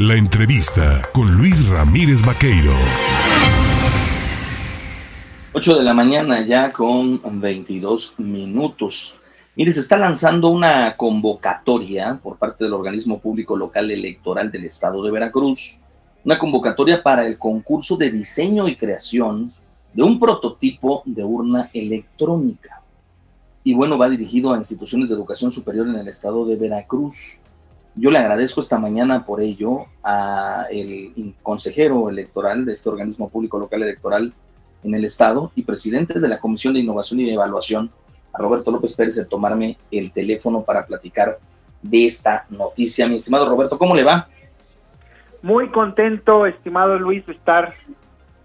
La entrevista con Luis Ramírez Vaqueiro. 8 de la mañana ya con 22 minutos. Mire, se está lanzando una convocatoria por parte del organismo público local electoral del estado de Veracruz, una convocatoria para el concurso de diseño y creación de un prototipo de urna electrónica. Y bueno, va dirigido a instituciones de educación superior en el estado de Veracruz. Yo le agradezco esta mañana por ello a el consejero electoral de este organismo público local electoral en el estado y presidente de la Comisión de Innovación y Evaluación, a Roberto López Pérez, de tomarme el teléfono para platicar de esta noticia. Mi estimado Roberto, ¿cómo le va? Muy contento, estimado Luis, de estar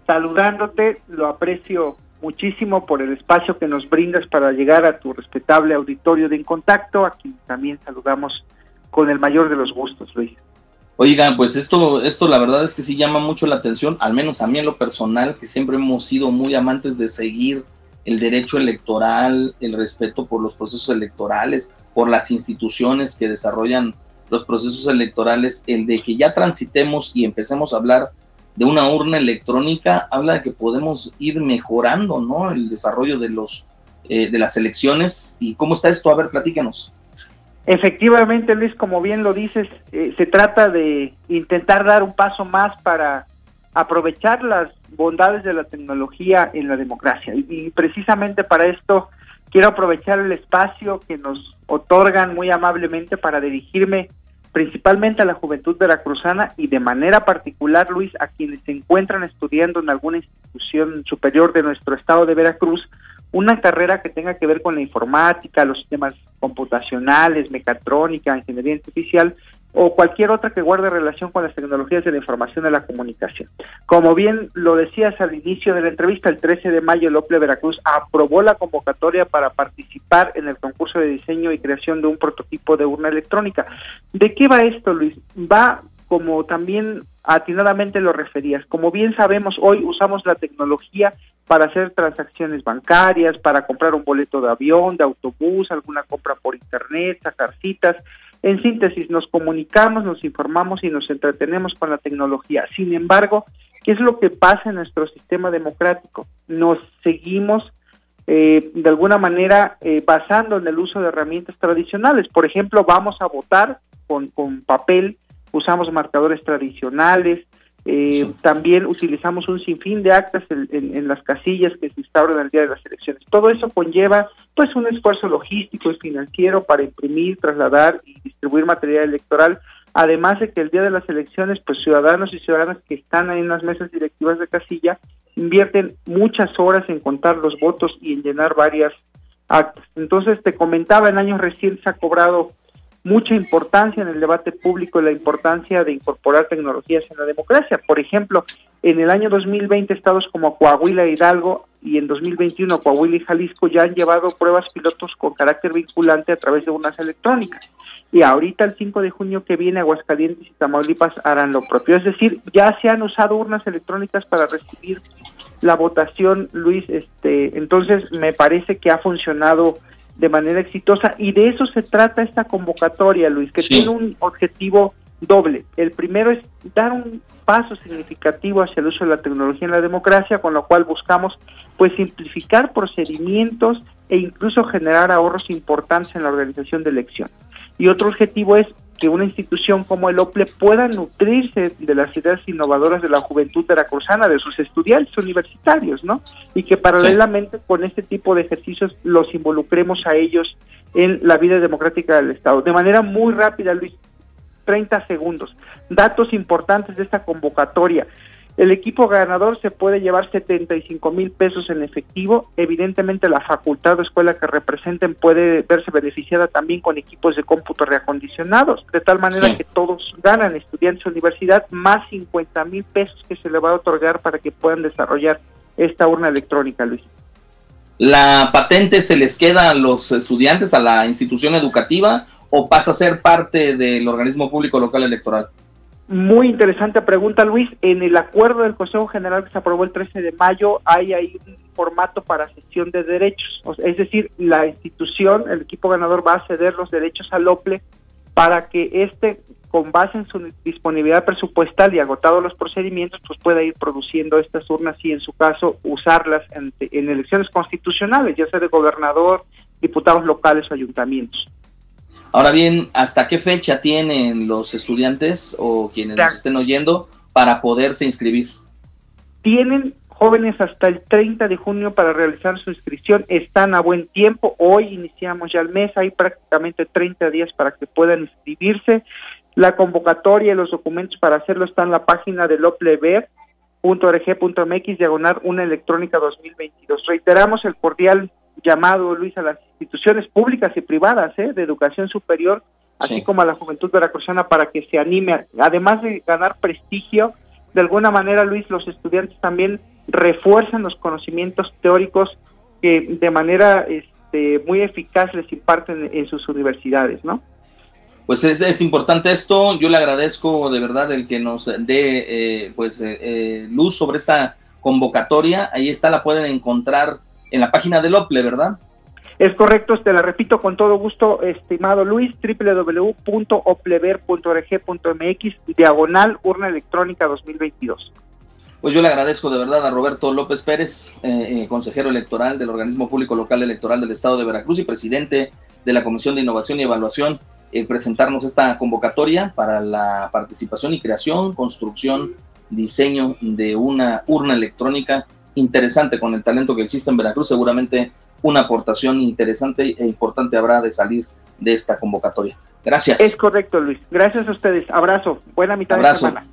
saludándote. Lo aprecio muchísimo por el espacio que nos brindas para llegar a tu respetable auditorio de En Contacto, a quien también saludamos con el mayor de los gustos, Luis. Oigan, pues esto, esto la verdad es que sí llama mucho la atención, al menos a mí en lo personal, que siempre hemos sido muy amantes de seguir el derecho electoral, el respeto por los procesos electorales, por las instituciones que desarrollan los procesos electorales, el de que ya transitemos y empecemos a hablar de una urna electrónica, habla de que podemos ir mejorando, ¿no? El desarrollo de los eh, de las elecciones y cómo está esto. A ver, platícanos. Efectivamente, Luis, como bien lo dices, eh, se trata de intentar dar un paso más para aprovechar las bondades de la tecnología en la democracia. Y, precisamente para esto quiero aprovechar el espacio que nos otorgan muy amablemente para dirigirme principalmente a la juventud veracruzana y de manera particular, Luis, a quienes se encuentran estudiando en alguna institución superior de nuestro estado de Veracruz, una carrera que tenga que ver con la informática, los sistemas computacionales, mecatrónica, ingeniería artificial o cualquier otra que guarde relación con las tecnologías de la información y la comunicación. Como bien lo decías al inicio de la entrevista, el 13 de mayo el Veracruz aprobó la convocatoria para participar en el concurso de diseño y creación de un prototipo de urna electrónica. ¿De qué va esto, Luis? Va como también atinadamente lo referías. Como bien sabemos, hoy usamos la tecnología para hacer transacciones bancarias, para comprar un boleto de avión, de autobús, alguna compra por internet, sacar citas. En síntesis, nos comunicamos, nos informamos y nos entretenemos con la tecnología. Sin embargo, ¿qué es lo que pasa en nuestro sistema democrático? Nos seguimos eh, de alguna manera eh, basando en el uso de herramientas tradicionales. Por ejemplo, vamos a votar con, con papel usamos marcadores tradicionales, eh, también utilizamos un sinfín de actas en, las casillas que se instauran el día de las elecciones. Todo eso conlleva pues un esfuerzo logístico y financiero para imprimir, trasladar y distribuir material electoral, además de que el día de las elecciones pues ciudadanos y ciudadanas que están ahí en las mesas directivas de casilla invierten muchas horas en contar los votos y en llenar varias actas. Entonces te comentaba, en años recientes ha cobrado mucha importancia en el debate público la importancia de incorporar tecnologías en la democracia. Por ejemplo, en el año 2020 estados como Coahuila e Hidalgo y en 2021 Coahuila y Jalisco ya han llevado pruebas pilotos con carácter vinculante a través de urnas electrónicas. Y ahorita el 5 de junio que viene Aguascalientes y Tamaulipas harán lo propio. Es decir, ya se han usado urnas electrónicas para recibir la votación, Luis. Este, entonces me parece que ha funcionado de manera exitosa y de eso se trata esta convocatoria, Luis, que tiene un objetivo doble. El primero es dar un paso significativo hacia el uso de la tecnología en la democracia, con lo cual buscamos pues simplificar procedimientos e incluso generar ahorros importantes en la organización de elecciones. Y otro objetivo es que una institución como el OPLE pueda nutrirse de las ideas innovadoras de la juventud veracruzana, de sus estudiantes universitarios, ¿no? Y que paralelamente con este tipo de ejercicios los involucremos a ellos en la vida democrática del Estado. De manera muy rápida, Luis, 30 segundos. Datos importantes de esta convocatoria. El equipo ganador se puede llevar 75 mil pesos en efectivo. Evidentemente la facultad o escuela que representen puede verse beneficiada también con equipos de cómputo reacondicionados, de tal manera que todos ganan, estudiantes de universidad, más 50 mil pesos que se le va a otorgar para que puedan desarrollar esta urna electrónica, Luis. ¿La patente se les queda a los estudiantes, a la institución educativa, o pasa a ser parte del organismo público local electoral? Muy interesante pregunta, Luis. En el acuerdo del Consejo General que se aprobó el 13 de mayo hay ahí un formato para cesión de derechos. es decir, la institución, el equipo ganador va a ceder los derechos al OPLE para que éste con base en su disponibilidad presupuestal y agotado los procedimientos, pues pueda ir produciendo estas urnas y en su caso usarlas en, en elecciones constitucionales, ya sea de gobernador, diputados locales o ayuntamientos. Ahora bien, ¿hasta qué fecha tienen los estudiantes o quienes nos estén oyendo para poderse inscribir? Tienen jóvenes hasta el 30 de junio para realizar su inscripción. Están a buen tiempo. Hoy iniciamos ya el mes. Hay prácticamente 30 días para que puedan inscribirse. La convocatoria y los documentos para hacerlo están en la página de loplever.org.mx diagonal una electrónica 2022. Reiteramos el cordial llamado, Luis, a las instituciones públicas y privadas ¿eh? de educación superior, así como a la juventud veracruzana para que se anime, además de ganar prestigio, de alguna manera, Luis, los estudiantes también refuerzan los conocimientos teóricos que de manera este, muy eficaz les imparten en sus universidades, ¿no? Pues es, importante esto, yo le agradezco de verdad el que nos dé eh, pues eh, eh, luz sobre esta convocatoria, ahí está, la pueden encontrar en la página del OPLE, ¿verdad? Es correcto, te la repito con todo gusto, estimado Luis, www.oplever.org.mx, diagonal urna electrónica 2022. Pues yo le agradezco de verdad a Roberto López Pérez, eh, eh, consejero electoral del Organismo Público Local Electoral del Estado de Veracruz y presidente de la Comisión de Innovación y Evaluación, eh, presentarnos esta convocatoria para la participación y creación, construcción, diseño de una urna electrónica interesante con el talento que existe en Veracruz. Seguramente una aportación interesante e importante habrá de salir de esta convocatoria. Gracias. Es correcto, Luis. Gracias a ustedes. Abrazo. Buena mitad de semana.